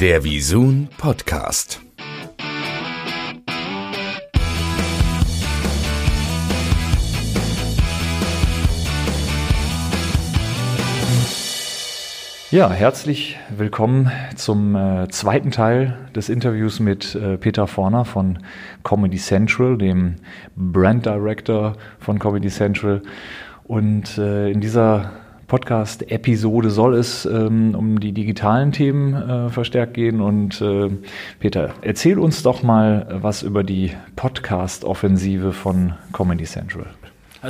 Der Visun Podcast. Ja, herzlich willkommen zum äh, zweiten Teil des Interviews mit äh, Peter Forner von Comedy Central, dem Brand Director von Comedy Central. Und äh, in dieser Podcast-Episode soll es ähm, um die digitalen Themen äh, verstärkt gehen. Und äh, Peter, erzähl uns doch mal was über die Podcast-Offensive von Comedy Central.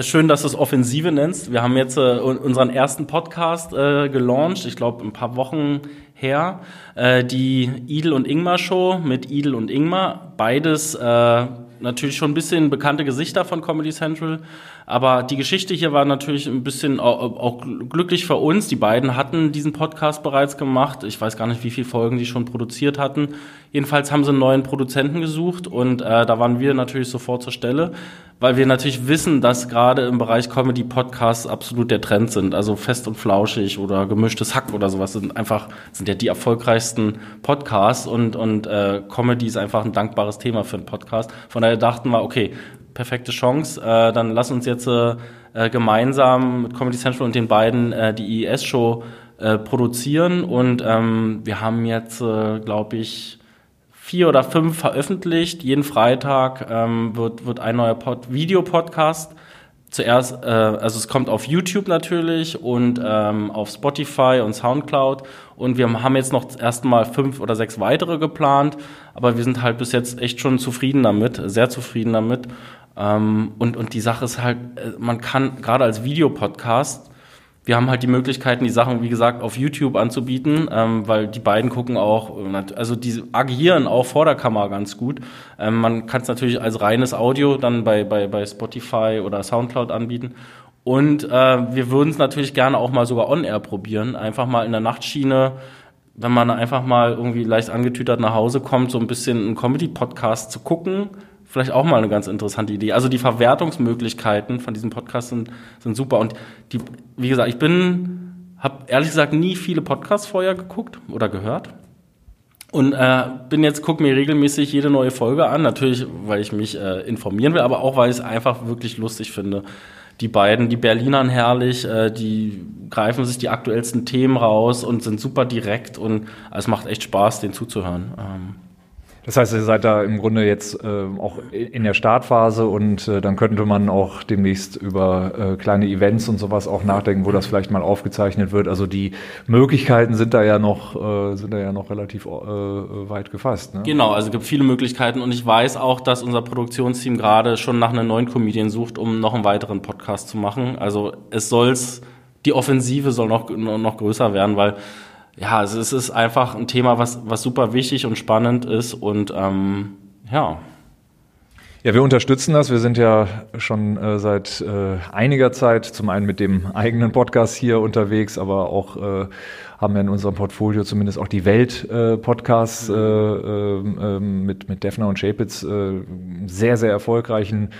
Schön, dass du es Offensive nennst. Wir haben jetzt äh, unseren ersten Podcast äh, gelauncht, ich glaube ein paar Wochen her. Äh, die Idel und Ingmar Show mit Idel und Ingmar. Beides äh, natürlich schon ein bisschen bekannte Gesichter von Comedy Central. Aber die Geschichte hier war natürlich ein bisschen auch, glücklich für uns. Die beiden hatten diesen Podcast bereits gemacht. Ich weiß gar nicht, wie viele Folgen die schon produziert hatten. Jedenfalls haben sie einen neuen Produzenten gesucht und äh, da waren wir natürlich sofort zur Stelle, weil wir natürlich wissen, dass gerade im Bereich Comedy Podcasts absolut der Trend sind. Also fest und flauschig oder gemischtes Hack oder sowas sind einfach sind ja die erfolgreichsten Podcasts und und äh, Comedy ist einfach ein dankbares Thema für einen Podcast. Von daher dachten wir, okay, perfekte Chance. Äh, dann lass uns jetzt äh, gemeinsam mit Comedy Central und den beiden äh, die IES-Show äh, produzieren. Und ähm, wir haben jetzt, äh, glaube ich, vier oder fünf veröffentlicht. Jeden Freitag ähm, wird, wird ein neuer Pod Videopodcast. Zuerst, äh, also es kommt auf YouTube natürlich und ähm, auf Spotify und Soundcloud. Und wir haben jetzt noch erstmal fünf oder sechs weitere geplant, aber wir sind halt bis jetzt echt schon zufrieden damit, sehr zufrieden damit. Ähm, und, und die Sache ist halt, äh, man kann gerade als Videopodcast, wir haben halt die Möglichkeiten, die Sachen, wie gesagt, auf YouTube anzubieten, ähm, weil die beiden gucken auch, also die agieren auch vor der Kamera ganz gut. Ähm, man kann es natürlich als reines Audio dann bei, bei, bei Spotify oder Soundcloud anbieten. Und äh, wir würden es natürlich gerne auch mal sogar on-air probieren, einfach mal in der Nachtschiene wenn man einfach mal irgendwie leicht angetütert nach Hause kommt, so ein bisschen einen Comedy-Podcast zu gucken, vielleicht auch mal eine ganz interessante Idee. Also die Verwertungsmöglichkeiten von diesem Podcast sind, sind super. Und die, wie gesagt, ich bin, habe ehrlich gesagt nie viele Podcasts vorher geguckt oder gehört. Und äh, bin jetzt, gucke mir regelmäßig jede neue Folge an, natürlich, weil ich mich äh, informieren will, aber auch, weil ich es einfach wirklich lustig finde. Die beiden, die Berlinern herrlich, äh, die greifen sich die aktuellsten Themen raus und sind super direkt und es macht echt Spaß, denen zuzuhören. Ähm, das heißt, ihr seid da im Grunde jetzt äh, auch in der Startphase und äh, dann könnte man auch demnächst über äh, kleine Events und sowas auch nachdenken, wo das vielleicht mal aufgezeichnet wird. Also die Möglichkeiten sind da ja noch, äh, sind da ja noch relativ äh, weit gefasst. Ne? Genau, also es gibt viele Möglichkeiten und ich weiß auch, dass unser Produktionsteam gerade schon nach einem neuen Comedian sucht, um noch einen weiteren Podcast zu machen. Also es soll's, die Offensive soll noch, noch größer werden, weil ja, es ist einfach ein Thema, was, was super wichtig und spannend ist und ähm, ja. Ja, wir unterstützen das. Wir sind ja schon äh, seit äh, einiger Zeit zum einen mit dem eigenen Podcast hier unterwegs, aber auch äh, haben ja in unserem Portfolio zumindest auch die Welt-Podcasts äh, äh, äh, mit, mit Defner und Schäpitz, äh, sehr, sehr erfolgreichen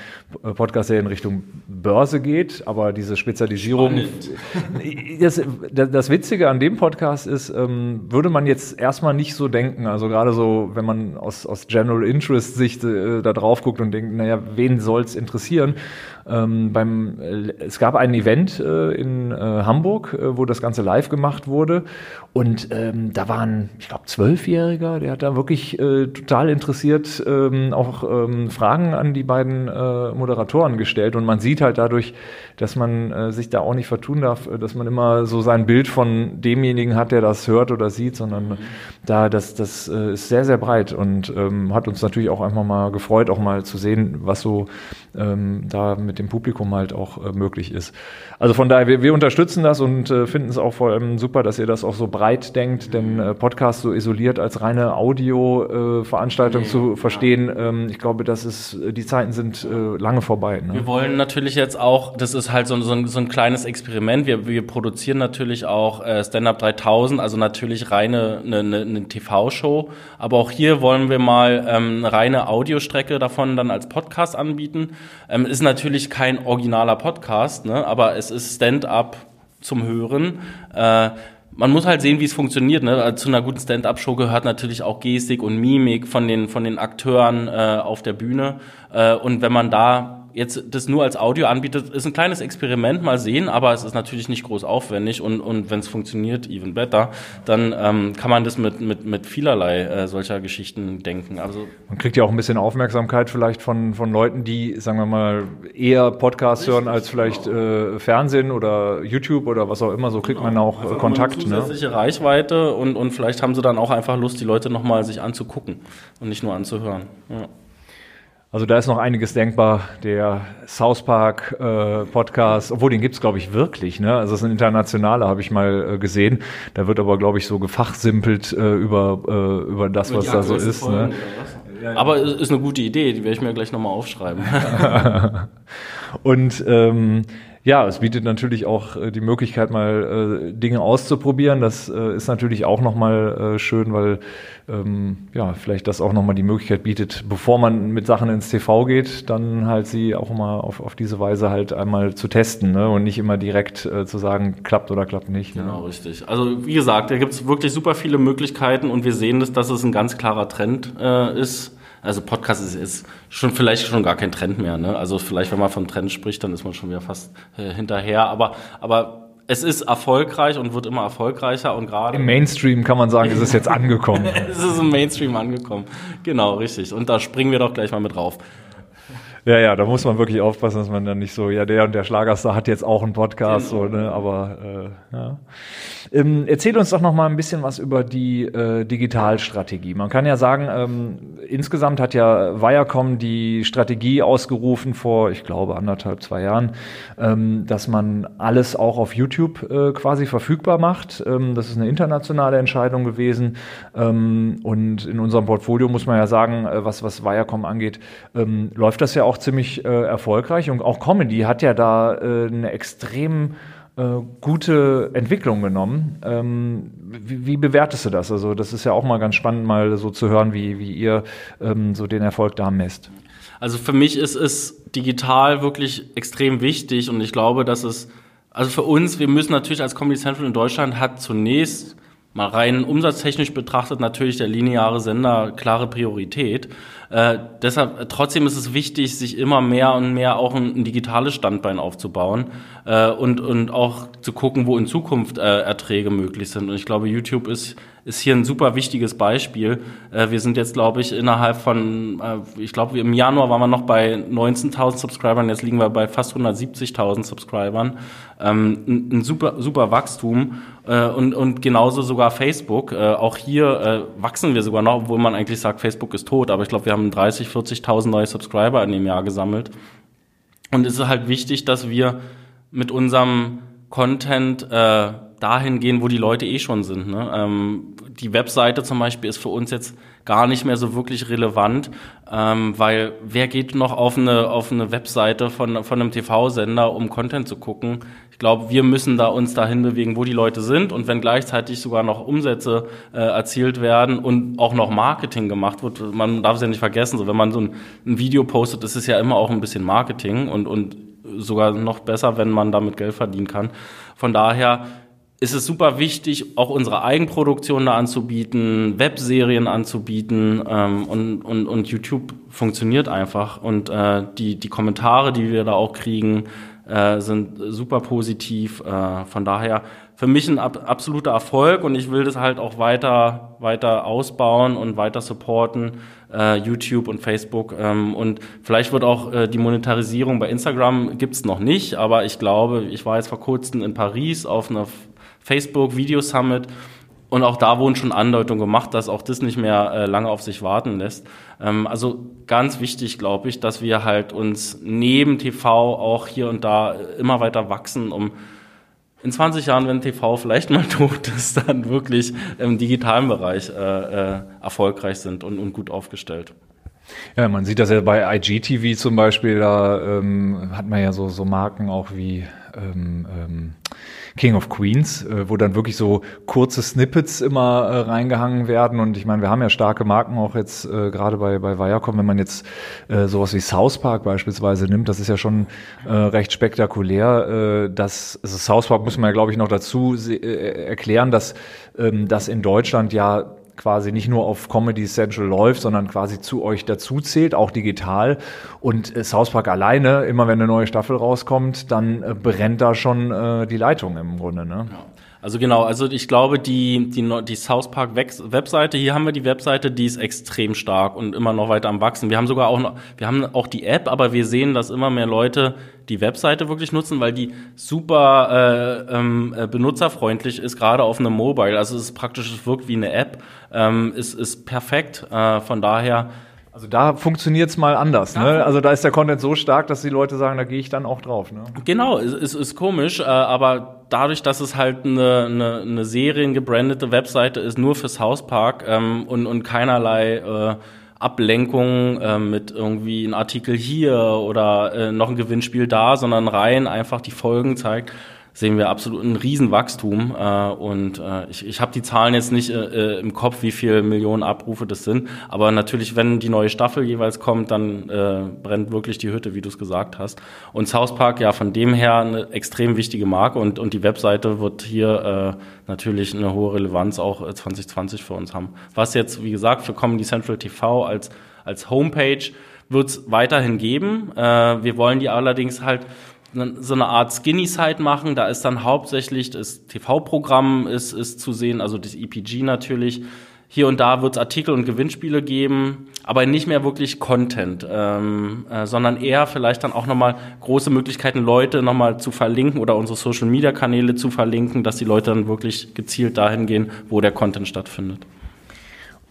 Podcast, der in Richtung Börse geht. Aber diese Spezialisierung. Das, das, Witzige an dem Podcast ist, ähm, würde man jetzt erstmal nicht so denken. Also gerade so, wenn man aus, aus General Interest Sicht äh, da drauf guckt und denkt, naja, wen soll's interessieren? Ähm, beim, äh, es gab ein Event äh, in äh, Hamburg, äh, wo das Ganze live gemacht wurde. Und ähm, da waren, ich glaube, Zwölfjähriger, der hat da wirklich äh, total interessiert ähm, auch ähm, Fragen an die beiden äh, Moderatoren gestellt. Und man sieht halt dadurch, dass man sich da auch nicht vertun darf, dass man immer so sein Bild von demjenigen hat, der das hört oder sieht, sondern mhm. da das, das ist sehr, sehr breit und ähm, hat uns natürlich auch einfach mal gefreut, auch mal zu sehen, was so ähm, da mit dem Publikum halt auch äh, möglich ist. Also von daher, wir, wir unterstützen das und äh, finden es auch vor allem super, dass ihr das auch so breit denkt, denn äh, Podcast so isoliert als reine Audio-Veranstaltung nee, zu verstehen, ähm, ich glaube, das ist, die Zeiten sind lange vorbei. Ne? Wir wollen natürlich jetzt auch, das ist halt so, so, ein, so ein kleines Experiment, wir, wir produzieren natürlich auch Stand-Up 3000, also natürlich reine eine, eine, eine TV-Show, aber auch hier wollen wir mal ähm, eine reine Audiostrecke davon dann als Podcast anbieten. Ähm, ist natürlich kein originaler Podcast, ne? aber es ist Stand-up zum Hören. Äh, man muss halt sehen, wie es funktioniert. Ne? Zu einer guten Stand-up-Show gehört natürlich auch Gestik und Mimik von den von den Akteuren äh, auf der Bühne. Äh, und wenn man da jetzt das nur als Audio anbietet, ist ein kleines Experiment, mal sehen, aber es ist natürlich nicht groß aufwendig und, und wenn es funktioniert, even better, dann ähm, kann man das mit, mit, mit vielerlei äh, solcher Geschichten denken. Also man kriegt ja auch ein bisschen Aufmerksamkeit vielleicht von, von Leuten, die, sagen wir mal, eher Podcasts hören als vielleicht genau. äh, Fernsehen oder YouTube oder was auch immer, so kriegt genau. man auch also Kontakt. Eine zusätzliche ne? Reichweite und, und vielleicht haben sie dann auch einfach Lust, die Leute nochmal sich anzugucken und nicht nur anzuhören. Ja. Also da ist noch einiges denkbar. Der South Park äh, Podcast, obwohl den gibt's glaube ich wirklich. Ne? Also es ist ein internationaler, habe ich mal äh, gesehen. Da wird aber glaube ich so gefachsimpelt äh, über äh, über das, über was da so ist. ne? Ja, ja. Aber ist eine gute Idee. Die werde ich mir gleich nochmal aufschreiben. Und ähm, ja, es bietet natürlich auch äh, die Möglichkeit, mal äh, Dinge auszuprobieren. Das äh, ist natürlich auch nochmal äh, schön, weil ähm, ja, vielleicht das auch nochmal die Möglichkeit bietet, bevor man mit Sachen ins TV geht, dann halt sie auch mal auf, auf diese Weise halt einmal zu testen ne? und nicht immer direkt äh, zu sagen, klappt oder klappt nicht. Ne? Genau, richtig. Also wie gesagt, da gibt es wirklich super viele Möglichkeiten und wir sehen, dass, dass es ein ganz klarer Trend äh, ist also Podcast ist, ist schon vielleicht schon gar kein Trend mehr. Ne? Also vielleicht, wenn man von Trend spricht, dann ist man schon wieder fast äh, hinterher. Aber, aber es ist erfolgreich und wird immer erfolgreicher und gerade im Mainstream kann man sagen, ist es jetzt angekommen. es ist im Mainstream angekommen. Genau, richtig. Und da springen wir doch gleich mal mit drauf. Ja, ja, da muss man wirklich aufpassen, dass man dann nicht so, ja, der und der Schlagerstar hat jetzt auch einen Podcast, genau. so, ne, aber äh, ja. Ähm, erzähl uns doch noch mal ein bisschen was über die äh, Digitalstrategie. Man kann ja sagen, ähm, insgesamt hat ja Viacom die Strategie ausgerufen vor, ich glaube, anderthalb, zwei Jahren, ähm, dass man alles auch auf YouTube äh, quasi verfügbar macht. Ähm, das ist eine internationale Entscheidung gewesen. Ähm, und in unserem Portfolio muss man ja sagen, äh, was, was Viacom angeht, ähm, läuft das ja auch ziemlich äh, erfolgreich. Und auch Comedy hat ja da äh, eine extrem äh, gute Entwicklung genommen. Ähm, wie, wie, bewertest du das? Also das ist ja auch mal ganz spannend, mal so zu hören, wie, wie ihr ähm, so den Erfolg da messt. Also für mich ist es digital wirklich extrem wichtig und ich glaube, dass es, also für uns, wir müssen natürlich als Comedy Central in Deutschland hat zunächst mal rein umsatztechnisch betrachtet natürlich der lineare Sender klare Priorität. Äh, deshalb trotzdem ist es wichtig, sich immer mehr und mehr auch ein, ein digitales Standbein aufzubauen äh, und und auch zu gucken, wo in Zukunft äh, Erträge möglich sind. Und ich glaube, YouTube ist ist hier ein super wichtiges Beispiel. Äh, wir sind jetzt, glaube ich, innerhalb von, äh, ich glaube, im Januar waren wir noch bei 19.000 Subscribern, jetzt liegen wir bei fast 170.000 Subscribern. Ähm, ein, ein, super, super Wachstum und, und genauso sogar Facebook. Auch hier wachsen wir sogar noch, obwohl man eigentlich sagt, Facebook ist tot, aber ich glaube, wir haben 30, 40.000 neue Subscriber in dem Jahr gesammelt. Und es ist halt wichtig, dass wir mit unserem Content äh, dahin gehen, wo die Leute eh schon sind. Ne? Ähm, die Webseite zum Beispiel ist für uns jetzt gar nicht mehr so wirklich relevant, ähm, weil wer geht noch auf eine, auf eine Webseite von, von einem TV-Sender, um Content zu gucken? Ich glaube, wir müssen da uns dahin bewegen, wo die Leute sind und wenn gleichzeitig sogar noch Umsätze äh, erzielt werden und auch noch Marketing gemacht wird, man darf es ja nicht vergessen, so wenn man so ein, ein Video postet, ist es ja immer auch ein bisschen Marketing und, und sogar noch besser, wenn man damit Geld verdienen kann. Von daher ist es super wichtig, auch unsere Eigenproduktion da anzubieten, Webserien anzubieten ähm, und, und, und YouTube funktioniert einfach. Und äh, die, die Kommentare, die wir da auch kriegen, äh, sind super positiv. Äh, von daher für mich ein ab, absoluter Erfolg und ich will das halt auch weiter, weiter ausbauen und weiter supporten, äh, YouTube und Facebook. Ähm, und vielleicht wird auch äh, die Monetarisierung bei Instagram gibt's noch nicht, aber ich glaube, ich war jetzt vor kurzem in Paris auf einer Facebook Video Summit. Und auch da wurden schon Andeutungen gemacht, dass auch das nicht mehr äh, lange auf sich warten lässt. Ähm, also ganz wichtig, glaube ich, dass wir halt uns neben TV auch hier und da immer weiter wachsen, um in 20 Jahren, wenn TV vielleicht mal tot ist, dann wirklich im digitalen Bereich äh, äh, erfolgreich sind und, und gut aufgestellt. Ja, man sieht das ja bei IGTV zum Beispiel, da ähm, hat man ja so, so Marken auch wie ähm, ähm, King of Queens, äh, wo dann wirklich so kurze Snippets immer äh, reingehangen werden. Und ich meine, wir haben ja starke Marken auch jetzt äh, gerade bei, bei Viacom, wenn man jetzt äh, sowas wie South Park beispielsweise nimmt, das ist ja schon äh, recht spektakulär. Äh, das also South Park muss man ja, glaube ich, noch dazu äh, erklären, dass ähm, das in Deutschland ja quasi nicht nur auf Comedy Central läuft, sondern quasi zu euch dazu zählt, auch digital. Und äh, South Park alleine, immer wenn eine neue Staffel rauskommt, dann äh, brennt da schon äh, die Leitung im Grunde. Ne? Ja. Also genau, also ich glaube, die, die, die South Park Webseite, hier haben wir die Webseite, die ist extrem stark und immer noch weiter am wachsen. Wir haben sogar auch noch, wir haben auch die App, aber wir sehen, dass immer mehr Leute die Webseite wirklich nutzen, weil die super äh, ähm, äh, benutzerfreundlich ist, gerade auf einem Mobile. Also es ist praktisch, es wirkt wie eine App, ähm, ist, ist perfekt. Äh, von daher also da funktioniert's mal anders. Ne? Also da ist der Content so stark, dass die Leute sagen, da gehe ich dann auch drauf. Ne? Genau, es ist, ist komisch, äh, aber dadurch, dass es halt eine, eine, eine seriengebrandete Webseite ist, nur fürs Hauspark ähm, und, und keinerlei äh, Ablenkung äh, mit irgendwie ein Artikel hier oder äh, noch ein Gewinnspiel da, sondern rein einfach die Folgen zeigt, sehen wir absolut ein Riesenwachstum. Äh, und äh, ich, ich habe die Zahlen jetzt nicht äh, äh, im Kopf, wie viele Millionen Abrufe das sind. Aber natürlich, wenn die neue Staffel jeweils kommt, dann äh, brennt wirklich die Hütte, wie du es gesagt hast. Und South Park, ja, von dem her eine extrem wichtige Marke und, und die Webseite wird hier äh, natürlich eine hohe Relevanz auch 2020 für uns haben. Was jetzt, wie gesagt, für Comedy Central TV als, als Homepage wird es weiterhin geben. Äh, wir wollen die allerdings halt so eine Art Skinny-Site machen. Da ist dann hauptsächlich das TV-Programm ist, ist zu sehen, also das EPG natürlich. Hier und da wird es Artikel und Gewinnspiele geben, aber nicht mehr wirklich Content, ähm, äh, sondern eher vielleicht dann auch nochmal große Möglichkeiten, Leute nochmal zu verlinken oder unsere Social-Media-Kanäle zu verlinken, dass die Leute dann wirklich gezielt dahin gehen, wo der Content stattfindet.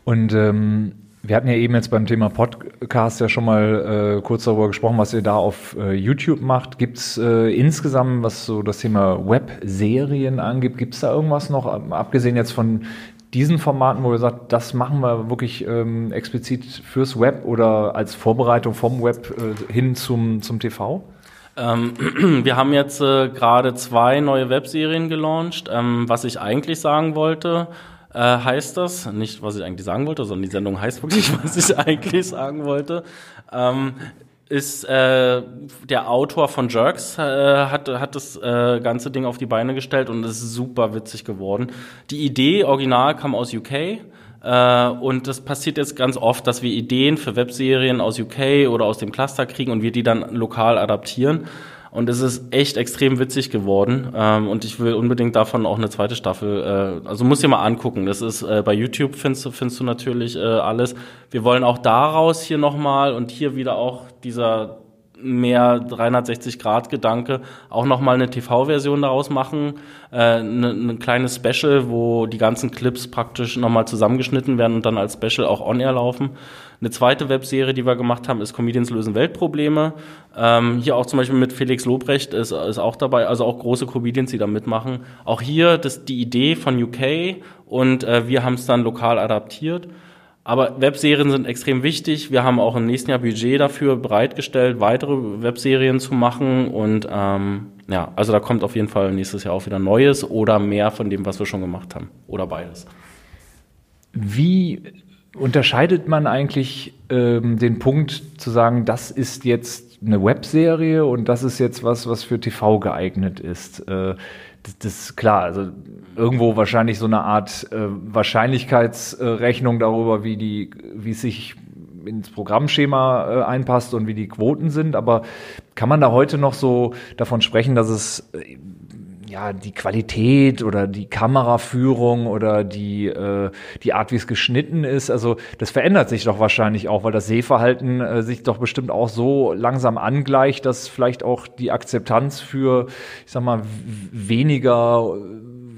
Und ähm wir hatten ja eben jetzt beim Thema Podcast ja schon mal äh, kurz darüber gesprochen, was ihr da auf äh, YouTube macht. Gibt es äh, insgesamt, was so das Thema Webserien angeht, gibt es da irgendwas noch, abgesehen jetzt von diesen Formaten, wo ihr sagt, das machen wir wirklich ähm, explizit fürs Web oder als Vorbereitung vom Web äh, hin zum, zum TV? Ähm, wir haben jetzt äh, gerade zwei neue Webserien gelauncht. Ähm, was ich eigentlich sagen wollte, äh, heißt das. Nicht, was ich eigentlich sagen wollte, sondern die Sendung heißt wirklich, was ich eigentlich sagen wollte. Ähm, ist äh, der Autor von Jerks, äh, hat, hat das äh, ganze Ding auf die Beine gestellt und es ist super witzig geworden. Die Idee original kam aus UK. Äh, und das passiert jetzt ganz oft, dass wir Ideen für Webserien aus UK oder aus dem Cluster kriegen und wir die dann lokal adaptieren. Und es ist echt extrem witzig geworden. Ähm, und ich will unbedingt davon auch eine zweite Staffel. Äh, also muss dir mal angucken. Das ist äh, bei YouTube findest du, findest du natürlich äh, alles. Wir wollen auch daraus hier nochmal und hier wieder auch dieser mehr 360-Grad-Gedanke auch nochmal eine TV-Version daraus machen. Äh, eine, eine kleine Special, wo die ganzen Clips praktisch nochmal zusammengeschnitten werden und dann als Special auch on-air laufen. Eine zweite Webserie, die wir gemacht haben, ist Comedians lösen Weltprobleme. Ähm, hier auch zum Beispiel mit Felix Lobrecht ist, ist auch dabei, also auch große Comedians, die da mitmachen. Auch hier das, die Idee von UK und äh, wir haben es dann lokal adaptiert. Aber Webserien sind extrem wichtig. Wir haben auch im nächsten Jahr Budget dafür bereitgestellt, weitere Webserien zu machen. Und ähm, ja, also da kommt auf jeden Fall nächstes Jahr auch wieder Neues oder mehr von dem, was wir schon gemacht haben. Oder beides. Wie Unterscheidet man eigentlich ähm, den Punkt zu sagen, das ist jetzt eine Webserie und das ist jetzt was, was für TV geeignet ist? Äh, das, ist klar, also irgendwo wahrscheinlich so eine Art äh, Wahrscheinlichkeitsrechnung darüber, wie die, wie es sich ins Programmschema äh, einpasst und wie die Quoten sind. Aber kann man da heute noch so davon sprechen, dass es äh, ja, die Qualität oder die Kameraführung oder die, äh, die Art, wie es geschnitten ist. Also das verändert sich doch wahrscheinlich auch, weil das Sehverhalten äh, sich doch bestimmt auch so langsam angleicht, dass vielleicht auch die Akzeptanz für, ich sag mal, weniger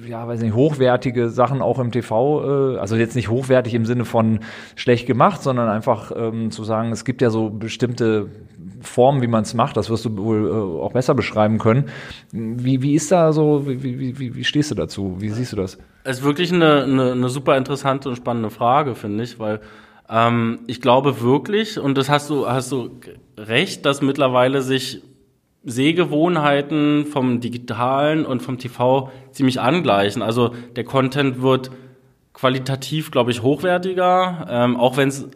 ja, weiß nicht, hochwertige Sachen auch im TV, äh, also jetzt nicht hochwertig im Sinne von schlecht gemacht, sondern einfach ähm, zu sagen, es gibt ja so bestimmte Form, wie man es macht. Das wirst du wohl äh, auch besser beschreiben können. Wie, wie ist da so, wie, wie, wie, wie stehst du dazu? Wie siehst du das? Es ist wirklich eine, eine, eine super interessante und spannende Frage, finde ich, weil ähm, ich glaube wirklich, und das hast du, hast du recht, dass mittlerweile sich Sehgewohnheiten vom Digitalen und vom TV ziemlich angleichen. Also der Content wird qualitativ, glaube ich, hochwertiger, ähm, auch wenn es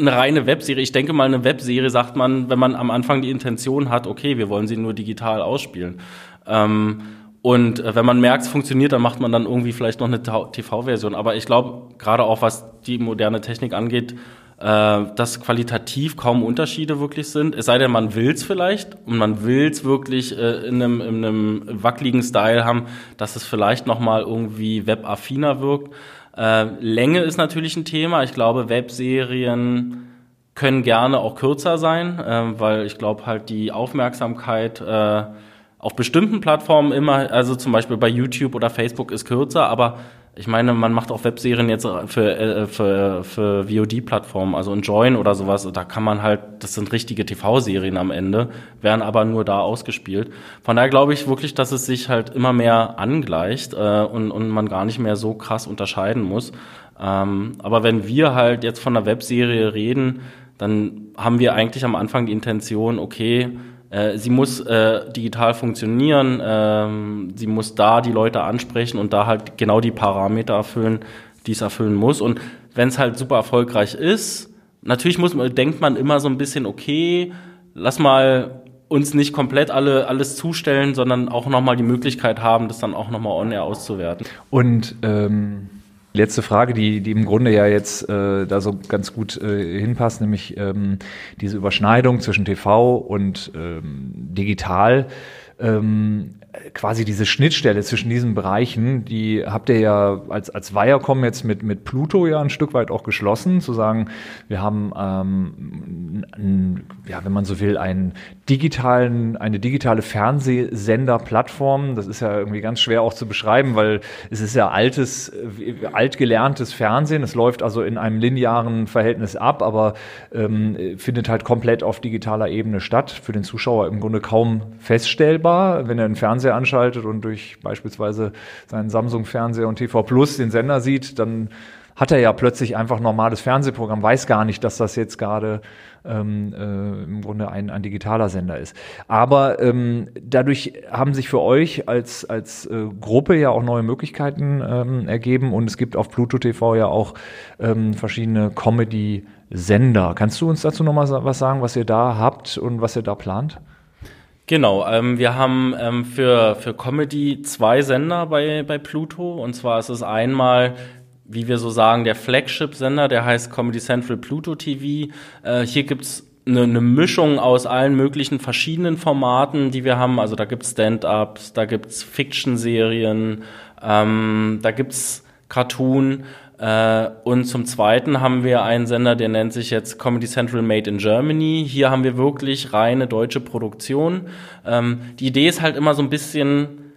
eine reine Webserie, ich denke mal, eine Webserie sagt man, wenn man am Anfang die Intention hat, okay, wir wollen sie nur digital ausspielen. Ähm, und äh, wenn man merkt, es funktioniert, dann macht man dann irgendwie vielleicht noch eine TV-Version. Aber ich glaube, gerade auch was die moderne Technik angeht, äh, dass qualitativ kaum Unterschiede wirklich sind. Es sei denn, man will's vielleicht und man will's wirklich äh, in, einem, in einem wackeligen Style haben, dass es vielleicht noch mal irgendwie webaffiner wirkt. Äh, Länge ist natürlich ein Thema. Ich glaube, Webserien können gerne auch kürzer sein, äh, weil ich glaube halt die Aufmerksamkeit äh, auf bestimmten Plattformen immer, also zum Beispiel bei YouTube oder Facebook ist kürzer, aber ich meine, man macht auch Webserien jetzt für, äh, für, für VOD-Plattformen, also in Join oder sowas, da kann man halt, das sind richtige TV-Serien am Ende, werden aber nur da ausgespielt. Von daher glaube ich wirklich, dass es sich halt immer mehr angleicht äh, und, und man gar nicht mehr so krass unterscheiden muss. Ähm, aber wenn wir halt jetzt von einer Webserie reden, dann haben wir eigentlich am Anfang die Intention, okay, äh, sie muss äh, digital funktionieren, ähm, sie muss da die Leute ansprechen und da halt genau die Parameter erfüllen, die es erfüllen muss. Und wenn es halt super erfolgreich ist, natürlich muss man, denkt man immer so ein bisschen, okay, lass mal uns nicht komplett alle alles zustellen, sondern auch nochmal die Möglichkeit haben, das dann auch nochmal on-air auszuwerten. Und ähm Letzte Frage, die, die im Grunde ja jetzt äh, da so ganz gut äh, hinpasst, nämlich ähm, diese Überschneidung zwischen TV und ähm, digital. Ähm, quasi diese Schnittstelle zwischen diesen Bereichen, die habt ihr ja als, als Viacom jetzt mit, mit Pluto ja ein Stück weit auch geschlossen, zu sagen, wir haben, ähm, ein, ja, wenn man so will, einen digitalen, eine digitale Fernsehsenderplattform. Das ist ja irgendwie ganz schwer auch zu beschreiben, weil es ist ja altes, altgelerntes Fernsehen. Es läuft also in einem linearen Verhältnis ab, aber ähm, findet halt komplett auf digitaler Ebene statt. Für den Zuschauer im Grunde kaum feststellbar, wenn er einen Fernseher Fernseher anschaltet und durch beispielsweise seinen Samsung-Fernseher und TV Plus den Sender sieht, dann hat er ja plötzlich einfach normales Fernsehprogramm, weiß gar nicht, dass das jetzt gerade ähm, äh, im Grunde ein, ein digitaler Sender ist. Aber ähm, dadurch haben sich für euch als, als äh, Gruppe ja auch neue Möglichkeiten ähm, ergeben und es gibt auf Pluto TV ja auch ähm, verschiedene Comedy-Sender. Kannst du uns dazu nochmal was sagen, was ihr da habt und was ihr da plant? Genau, ähm, wir haben ähm, für, für Comedy zwei Sender bei, bei Pluto. Und zwar ist es einmal, wie wir so sagen, der Flagship-Sender, der heißt Comedy Central Pluto TV. Äh, hier gibt's eine, eine Mischung aus allen möglichen verschiedenen Formaten, die wir haben. Also da gibt's Stand-ups, da gibt's Fiction-Serien, ähm, da gibt's Cartoon. Äh, und zum Zweiten haben wir einen Sender, der nennt sich jetzt Comedy Central Made in Germany. Hier haben wir wirklich reine deutsche Produktion. Ähm, die Idee ist halt immer so ein bisschen,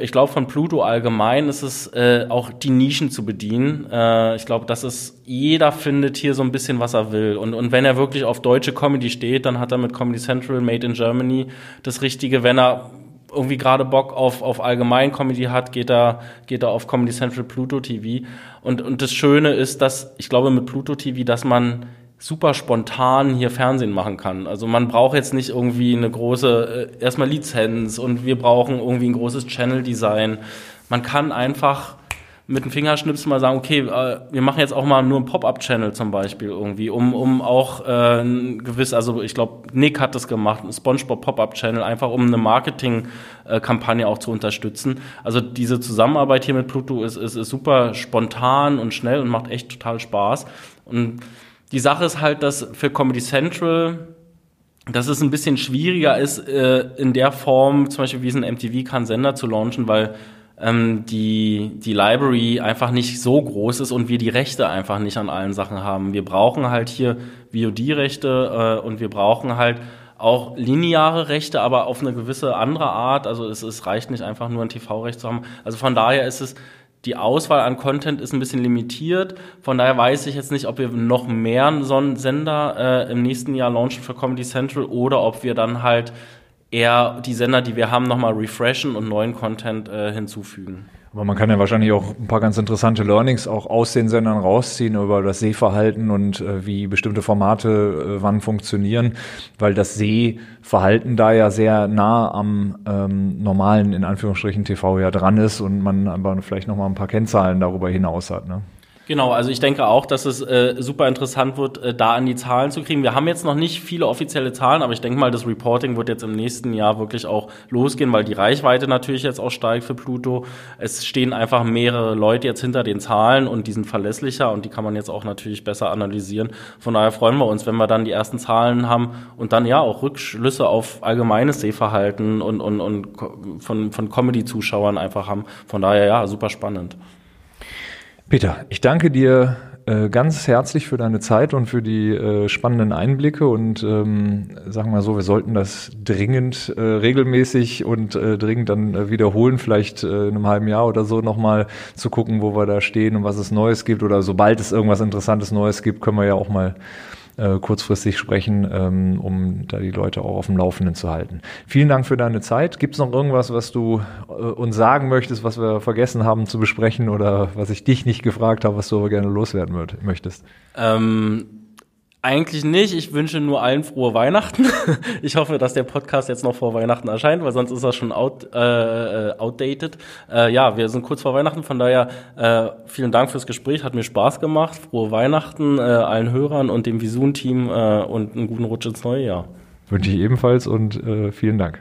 ich glaube von Pluto allgemein ist es äh, auch die Nischen zu bedienen. Äh, ich glaube, das ist, jeder findet hier so ein bisschen, was er will. Und, und wenn er wirklich auf deutsche Comedy steht, dann hat er mit Comedy Central Made in Germany das Richtige. Wenn er irgendwie gerade Bock auf, auf allgemein Comedy hat, geht er, geht er auf Comedy Central Pluto TV. Und, und das Schöne ist, dass ich glaube mit Pluto TV, dass man super spontan hier Fernsehen machen kann. Also man braucht jetzt nicht irgendwie eine große, äh, erstmal Lizenz und wir brauchen irgendwie ein großes Channel-Design. Man kann einfach mit dem Fingerschnipsen mal sagen, okay, äh, wir machen jetzt auch mal nur einen Pop-up-Channel zum Beispiel irgendwie, um, um auch äh, gewiss, also ich glaube, Nick hat das gemacht, ein SpongeBob Pop-up-Channel, einfach um eine Marketing-Kampagne auch zu unterstützen. Also diese Zusammenarbeit hier mit Pluto ist, ist, ist super spontan und schnell und macht echt total Spaß. Und die Sache ist halt, dass für Comedy Central dass es ein bisschen schwieriger ist, äh, in der Form, zum Beispiel wie es ein MTV kann, Sender zu launchen, weil die, die Library einfach nicht so groß ist und wir die Rechte einfach nicht an allen Sachen haben. Wir brauchen halt hier VOD-Rechte äh, und wir brauchen halt auch lineare Rechte, aber auf eine gewisse andere Art. Also es, es reicht nicht einfach nur ein TV-Recht zu haben. Also von daher ist es, die Auswahl an Content ist ein bisschen limitiert. Von daher weiß ich jetzt nicht, ob wir noch mehr so einen Sender äh, im nächsten Jahr launchen für Comedy Central oder ob wir dann halt eher die Sender, die wir haben, nochmal refreshen und neuen Content äh, hinzufügen. Aber man kann ja wahrscheinlich auch ein paar ganz interessante Learnings auch aus den Sendern rausziehen über das Sehverhalten und äh, wie bestimmte Formate äh, wann funktionieren, weil das Sehverhalten da ja sehr nah am ähm, normalen, in Anführungsstrichen, TV ja dran ist und man aber vielleicht nochmal ein paar Kennzahlen darüber hinaus hat. Ne? Genau, also ich denke auch, dass es äh, super interessant wird, äh, da an die Zahlen zu kriegen. Wir haben jetzt noch nicht viele offizielle Zahlen, aber ich denke mal, das Reporting wird jetzt im nächsten Jahr wirklich auch losgehen, weil die Reichweite natürlich jetzt auch steigt für Pluto. Es stehen einfach mehrere Leute jetzt hinter den Zahlen und die sind verlässlicher und die kann man jetzt auch natürlich besser analysieren. Von daher freuen wir uns, wenn wir dann die ersten Zahlen haben und dann ja auch Rückschlüsse auf allgemeines Sehverhalten und, und, und von, von Comedy-Zuschauern einfach haben. Von daher ja, super spannend. Peter, ich danke dir äh, ganz herzlich für deine Zeit und für die äh, spannenden Einblicke und ähm, sagen wir so, wir sollten das dringend äh, regelmäßig und äh, dringend dann äh, wiederholen, vielleicht äh, in einem halben Jahr oder so nochmal zu gucken, wo wir da stehen und was es Neues gibt oder sobald es irgendwas Interessantes Neues gibt, können wir ja auch mal äh, kurzfristig sprechen, ähm, um da die Leute auch auf dem Laufenden zu halten. Vielen Dank für deine Zeit. Gibt es noch irgendwas, was du äh, uns sagen möchtest, was wir vergessen haben zu besprechen oder was ich dich nicht gefragt habe, was du aber gerne loswerden möchtest? Ähm eigentlich nicht. Ich wünsche nur allen frohe Weihnachten. Ich hoffe, dass der Podcast jetzt noch vor Weihnachten erscheint, weil sonst ist er schon out, äh, äh, outdated. Äh, ja, wir sind kurz vor Weihnachten, von daher äh, vielen Dank fürs Gespräch, hat mir Spaß gemacht. Frohe Weihnachten äh, allen Hörern und dem Visun-Team äh, und einen guten Rutsch ins neue Jahr. Wünsche ich ebenfalls und äh, vielen Dank.